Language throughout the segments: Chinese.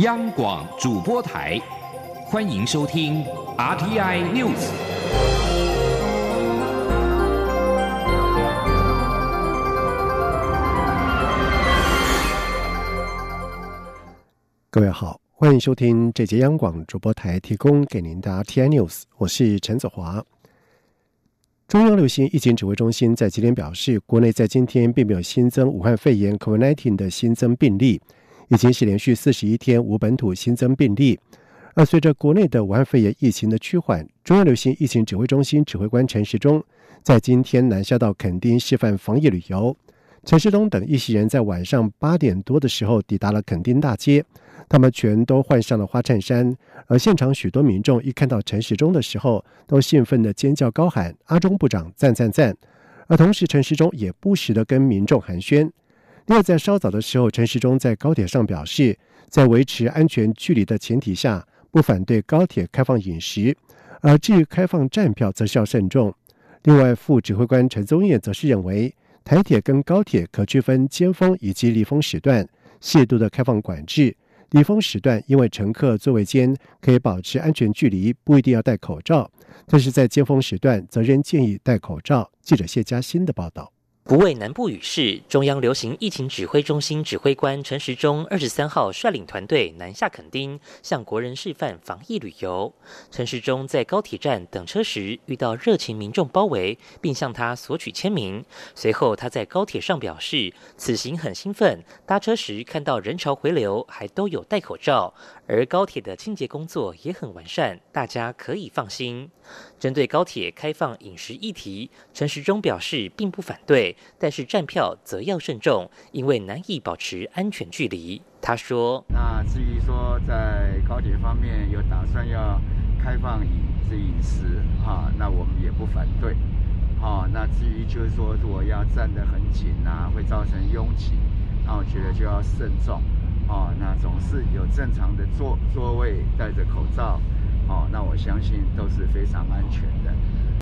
央广主播台，欢迎收听 RTI News。各位好，欢迎收听这节央广主播台提供给您的 RTI News，我是陈子华。中央流行疫情指挥中心在今天表示，国内在今天并没有新增武汉肺炎 （COVID-19） 的新增病例，已经是连续四十一天无本土新增病例。而随着国内的武汉肺炎疫情的趋缓，中央流行疫情指挥中心指挥官陈时中在今天南下到垦丁示范防疫旅游。陈世忠等一行人在晚上八点多的时候抵达了垦丁大街。他们全都换上了花衬衫，而现场许多民众一看到陈时中的时候，都兴奋的尖叫高喊：“阿中部长赞赞赞！”而同时，陈时中也不时的跟民众寒暄。另外，在稍早的时候，陈时中在高铁上表示，在维持安全距离的前提下，不反对高铁开放饮食，而至于开放站票，则是要慎重。另外，副指挥官陈宗彦则是认为，台铁跟高铁可区分尖峰以及离峰时段，适度的开放管制。离峰时段，因为乘客座位间可以保持安全距离，不一定要戴口罩；但是在尖峰时段，则仍建议戴口罩。记者谢佳欣的报道。不畏南部雨势，中央流行疫情指挥中心指挥官陈时中二十三号率领团队南下垦丁，向国人示范防疫旅游。陈时中在高铁站等车时，遇到热情民众包围，并向他索取签名。随后，他在高铁上表示，此行很兴奋，搭车时看到人潮回流，还都有戴口罩，而高铁的清洁工作也很完善，大家可以放心。针对高铁开放饮食议题，陈时中表示并不反对。但是站票则要慎重，因为难以保持安全距离。他说：“那至于说在高铁方面有打算要开放饮这饮食，哈，那我们也不反对。好，那至于就是说如果要站得很紧啊，会造成拥挤，那我觉得就要慎重。哦，那总是有正常的座座位，戴着口罩，哦，那我相信都是非常安全的。”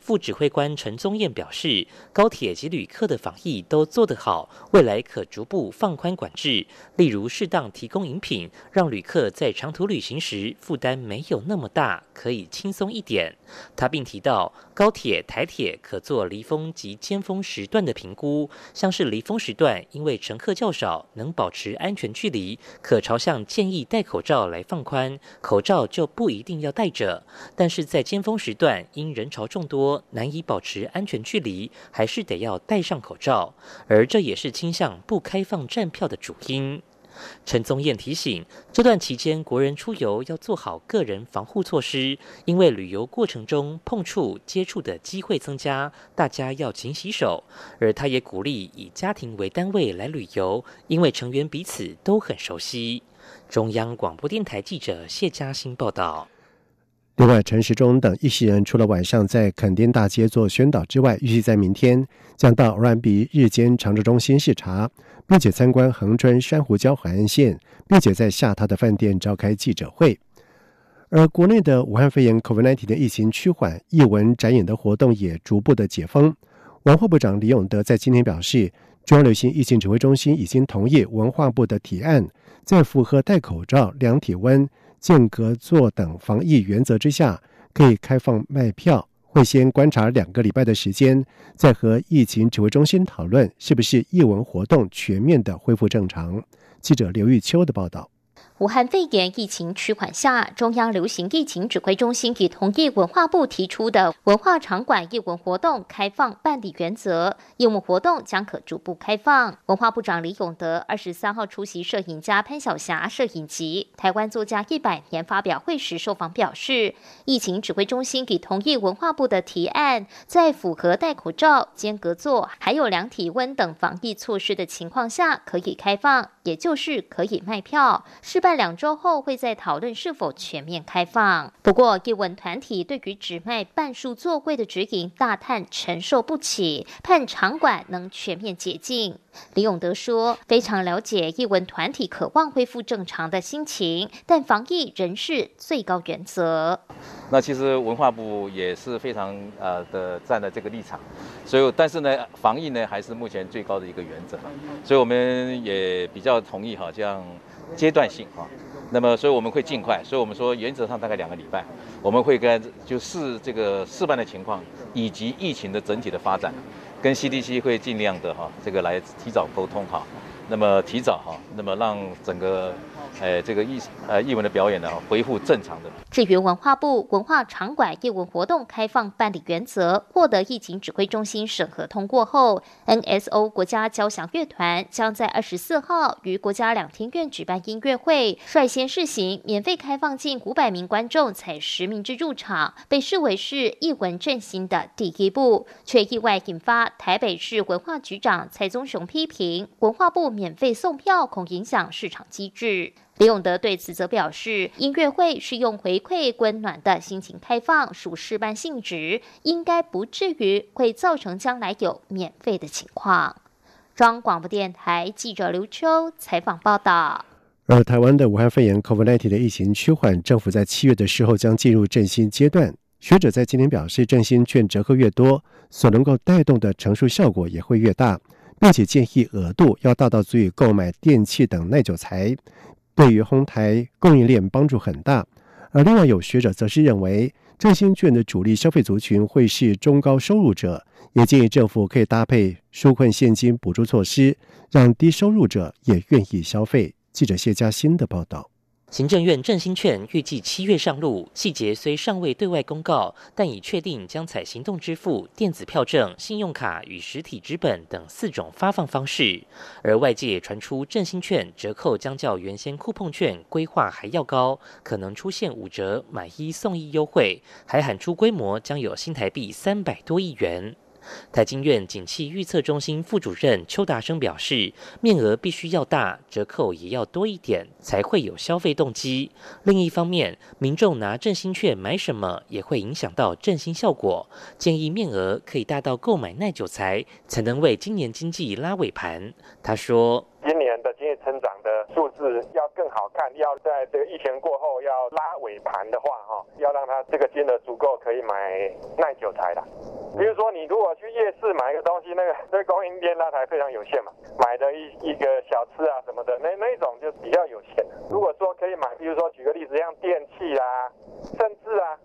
副指挥官陈宗彦表示，高铁及旅客的防疫都做得好，未来可逐步放宽管制，例如适当提供饮品，让旅客在长途旅行时负担没有那么大，可以轻松一点。他并提到，高铁、台铁可做离峰及尖峰时段的评估，像是离峰时段，因为乘客较少，能保持安全距离，可朝向建议戴口罩来放宽，口罩就不一定要戴着。但是在尖峰时段，因人潮众多。难以保持安全距离，还是得要戴上口罩，而这也是倾向不开放站票的主因。陈宗彦提醒，这段期间国人出游要做好个人防护措施，因为旅游过程中碰触接触的机会增加，大家要勤洗手。而他也鼓励以家庭为单位来旅游，因为成员彼此都很熟悉。中央广播电台记者谢嘉欣报道。另外，陈时中等一行人除了晚上在垦丁大街做宣导之外，预计在明天将到 R&B 日间长治中心视察，并且参观横穿珊瑚礁海岸线，并且在下榻的饭店召开记者会。而国内的武汉肺炎 COVID-19 的疫情趋缓，艺文展演的活动也逐步的解封。文化部长李永德在今天表示，中央流行疫情指挥中心已经同意文化部的提案，在符合戴口罩、量体温。间隔坐等防疫原则之下，可以开放卖票。会先观察两个礼拜的时间，再和疫情指挥中心讨论是不是艺文活动全面的恢复正常。记者刘玉秋的报道。武汉肺炎疫情趋缓下，中央流行疫情指挥中心已同意文化部提出的文化场馆艺文活动开放办理原则，艺文活动将可逐步开放。文化部长李永德二十三号出席摄影家潘晓霞摄影集台湾作家一百年发表会时受访表示，疫情指挥中心已同意文化部的提案，在符合戴口罩、间隔座还有量体温等防疫措施的情况下，可以开放，也就是可以卖票。失败。两周后会再讨论是否全面开放。不过，叶文团体对于只卖半数座位的指引大叹承受不起，盼场馆能全面解禁。李永德说：“非常了解叶文团体渴望恢复正常的心情，但防疫仍是最高原则。那其实文化部也是非常呃的站在这个立场，所以但是呢，防疫呢还是目前最高的一个原则，所以我们也比较同意哈这样。”阶段性哈，那么，所以我们会尽快，所以我们说原则上大概两个礼拜，我们会跟就试这个试办的情况以及疫情的整体的发展，跟 CDC 会尽量的哈这个来提早沟通哈，那么提早哈，那么让整个。哎，这个艺呃艺文的表演呢，恢复正常的。至于文化部文化场馆艺文活动开放办理原则获得疫情指挥中心审核通过后，NSO 国家交响乐团将在二十四号于国家两厅院举办音乐会，率先试行免费开放近五百名观众采实名制入场，被视为是艺文振兴的第一步，却意外引发台北市文化局长蔡宗雄批评文化部免费送票恐影响市场机制。李永德对此则表示，音乐会是用回馈温暖的心情开放，属示范性质，应该不至于会造成将来有免费的情况。中广播电台记者刘秋采访报道。而台湾的武汉肺炎 （COVID-19） 的疫情趋缓，政府在七月的时候将进入振兴阶段。学者在今天表示，振兴券折扣越多，所能够带动的乘数效果也会越大，并且建议额度要大到足以购买电器等耐久材。对于哄台供应链帮助很大，而另外有学者则是认为，振兴券的主力消费族群会是中高收入者，也建议政府可以搭配纾困现金补助措施，让低收入者也愿意消费。记者谢佳欣的报道。行政院振兴券预计七月上路，细节虽尚未对外公告，但已确定将采行动支付、电子票证、信用卡与实体纸本等四种发放方式。而外界传出振兴券折扣将较原先酷碰券规划还要高，可能出现五折买一送一优惠，还喊出规模将有新台币三百多亿元。台经院景气预测中心副主任邱达生表示，面额必须要大，折扣也要多一点，才会有消费动机。另一方面，民众拿振兴券买什么，也会影响到振兴效果。建议面额可以大到购买耐久材，才能为今年经济拉尾盘。他说。今年的的数字要更好看，要在这个疫情过后要拉尾盘的话，哈，要让它这个金额足够可以买耐久材的。比如说，你如果去夜市买一个东西，那个这供应链那台非常有限嘛，买的一一个小吃啊什么的，那那种就比较有限。如果说可以买，比如说举个例子，像电器啊，甚至啊。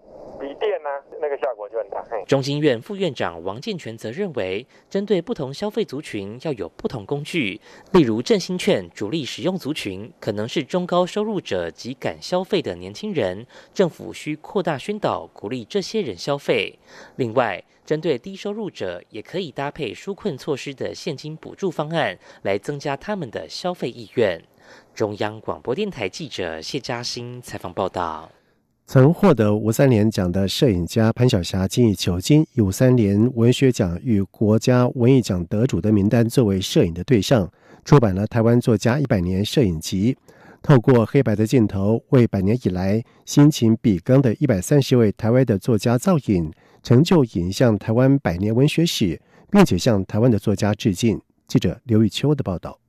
笔电呢，那个效果就很大。中经院副院长王建全则认为，针对不同消费族群要有不同工具，例如振兴券主力使用族群可能是中高收入者及敢消费的年轻人，政府需扩大宣导，鼓励这些人消费。另外，针对低收入者，也可以搭配纾困措施的现金补助方案，来增加他们的消费意愿。中央广播电台记者谢嘉欣采访报道。曾获得吴三连奖的摄影家潘晓霞，今以求金以吴三连文学奖与国家文艺奖得主的名单作为摄影的对象，出版了《台湾作家一百年摄影集》，透过黑白的镜头，为百年以来辛勤笔耕的一百三十位台湾的作家造影，成就影像台湾百年文学史，并且向台湾的作家致敬。记者刘玉秋的报道。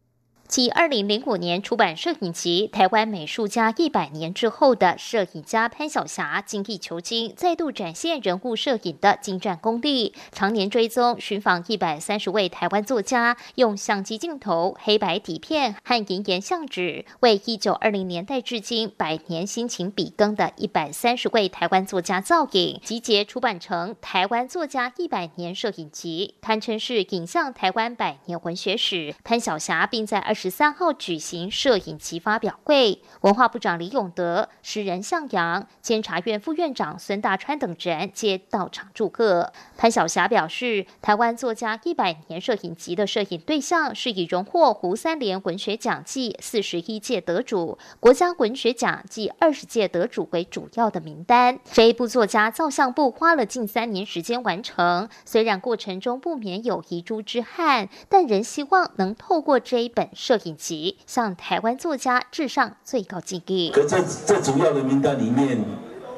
继二零零五年出版摄影集《台湾美术家一百年》之后的摄影家潘晓霞精益求精，再度展现人物摄影的精湛功力。常年追踪寻访一百三十位台湾作家，用相机镜头、黑白底片和银盐相纸，为一九二零年代至今百年辛勤笔耕的一百三十位台湾作家造影，集结出版成《台湾作家一百年摄影集》，堪称是影像台湾百年文学史。潘晓霞并在二。十三号举行摄影集发表会，文化部长李永德、诗人向阳、监察院副院长孙大川等人皆到场祝贺。潘晓霞表示，台湾作家一百年摄影集的摄影对象是以荣获胡三连文学奖暨四十一届得主、国家文学奖暨二十届得主为主要的名单。这一部作家造像部花了近三年时间完成，虽然过程中不免有遗珠之憾，但仍希望能透过这一本。摄影集向台湾作家致上最高敬意。可这这主要的名单里面，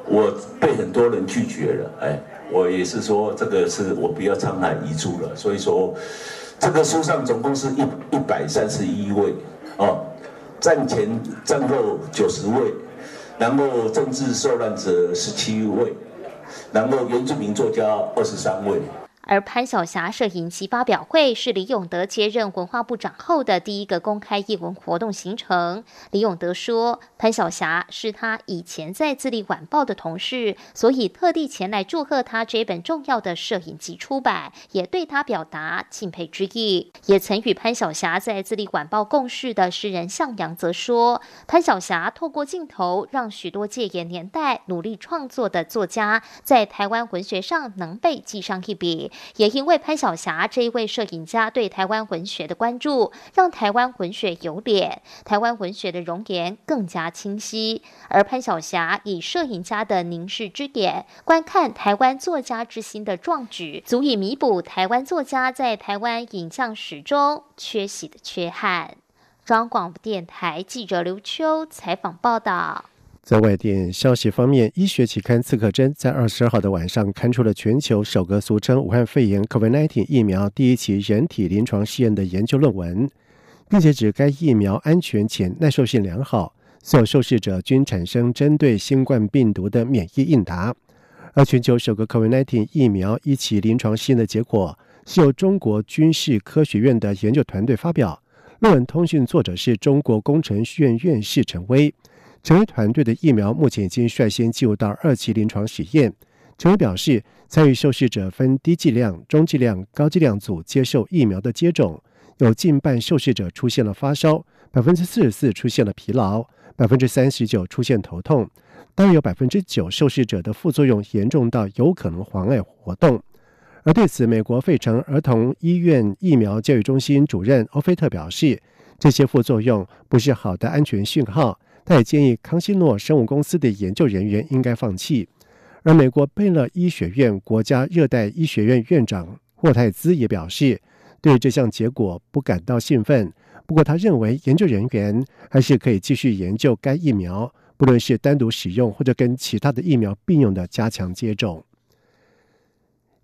我被很多人拒绝了。哎，我也是说，这个是我不要沧海遗珠了。所以说，这个书上总共是一一百三十一位哦，战前战后九十位，然后政治受难者十七位，然后原住民作家二十三位。而潘晓霞摄影集发表会是李永德接任文化部长后的第一个公开艺文活动行程。李永德说，潘晓霞是他以前在《自立晚报》的同事，所以特地前来祝贺他这本重要的摄影集出版，也对他表达敬佩之意。也曾与潘晓霞在《自立晚报》共事的诗人向阳则说，潘晓霞透过镜头，让许多戒严年代努力创作的作家，在台湾文学上能被记上一笔。也因为潘晓霞这一位摄影家对台湾文学的关注，让台湾文学有脸，台湾文学的容颜更加清晰。而潘晓霞以摄影家的凝视之点，观看台湾作家之心的壮举，足以弥补台湾作家在台湾影像史中缺席的缺憾。中央广播电台记者刘秋采访报道。在外电消息方面，医学期刊《刺客针》在二十二号的晚上刊出了全球首个俗称武汉肺炎 （COVID-19） 疫苗第一期人体临床试验的研究论文，并且指该疫苗安全且耐受性良好，所有受试者均产生针对新冠病毒的免疫应答。而全球首个 COVID-19 疫苗一期临床试验的结果是由中国军事科学院的研究团队发表，论文通讯作者是中国工程院院士陈威。陈威团队的疫苗目前已经率先进入到二期临床实验。陈威表示，参与受试者分低剂量、中剂量、高剂量组接受疫苗的接种，有近半受试者出现了发烧，百分之四十四出现了疲劳，百分之三十九出现头痛，当然有百分之九受试者的副作用严重到有可能妨碍活动。而对此，美国费城儿童医院疫苗教育中心主任欧菲特表示，这些副作用不是好的安全讯号。他也建议康希诺生物公司的研究人员应该放弃。而美国贝勒医学院国家热带医学院院长霍泰兹也表示，对这项结果不感到兴奋。不过，他认为研究人员还是可以继续研究该疫苗，不论是单独使用或者跟其他的疫苗并用的加强接种。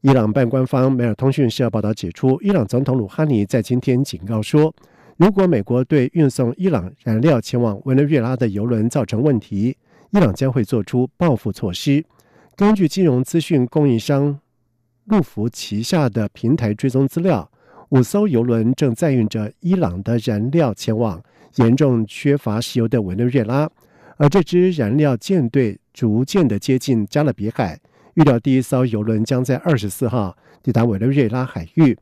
伊朗半官方梅尔通讯社报道指出，伊朗总统鲁哈尼在今天警告说。如果美国对运送伊朗燃料前往委内瑞拉的油轮造成问题，伊朗将会做出报复措施。根据金融资讯供应商路福旗下的平台追踪资料，五艘油轮正载运着伊朗的燃料前往严重缺乏石油的委内瑞拉，而这支燃料舰队逐渐的接近加勒比海，预料第一艘油轮将在二十四号抵达委内瑞拉海域。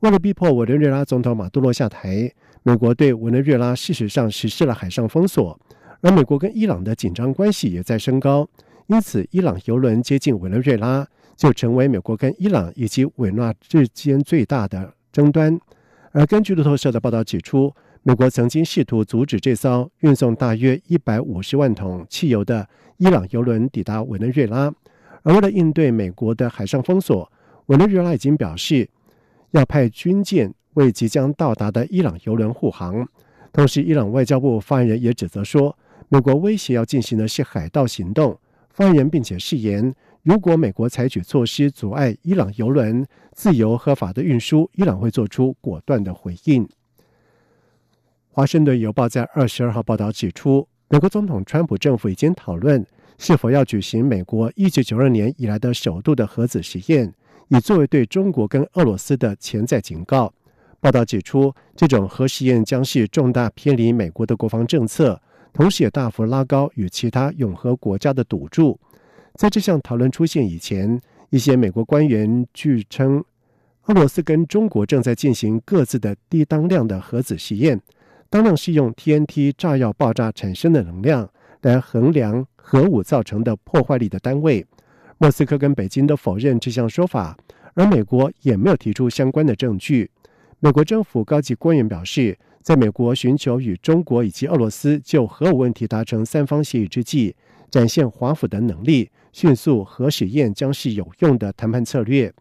为了逼迫委内瑞拉总统马杜罗下台。美国对委内瑞拉事实上实施了海上封锁，而美国跟伊朗的紧张关系也在升高，因此伊朗油轮接近委内瑞拉就成为美国跟伊朗以及委内之间最大的争端。而根据路透社的报道指出，美国曾经试图阻止这艘运送大约一百五十万桶汽油的伊朗油轮抵达委内瑞拉，而为了应对美国的海上封锁，委内瑞拉已经表示要派军舰。为即将到达的伊朗油轮护航，同时，伊朗外交部发言人也指责说，美国威胁要进行的是海盗行动。发言人并且誓言，如果美国采取措施阻碍伊朗油轮自由合法的运输，伊朗会做出果断的回应。华盛顿邮报在二十二号报道指出，美国总统川普政府已经讨论是否要举行美国一九九二年以来的首度的核子实验，以作为对中国跟俄罗斯的潜在警告。报道指出，这种核试验将是重大偏离美国的国防政策，同时也大幅拉高与其他永和国家的赌注。在这项讨论出现以前，一些美国官员据称，俄罗斯跟中国正在进行各自的低当量的核子实验。当量是用 TNT 炸药爆炸产生的能量来衡量核武造成的破坏力的单位。莫斯科跟北京都否认这项说法，而美国也没有提出相关的证据。美国政府高级官员表示，在美国寻求与中国以及俄罗斯就核武问题达成三方协议之际，展现华府的能力，迅速核试验将是有用的谈判策略。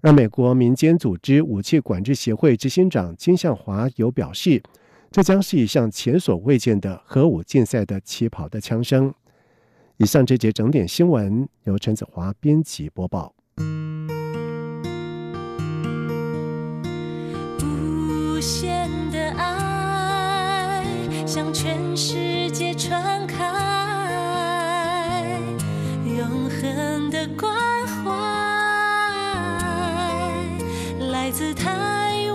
而美国民间组织武器管制协会执行长金向华有表示，这将是一项前所未见的核武竞赛的起跑的枪声。以上这节整点新闻由陈子华编辑播报。是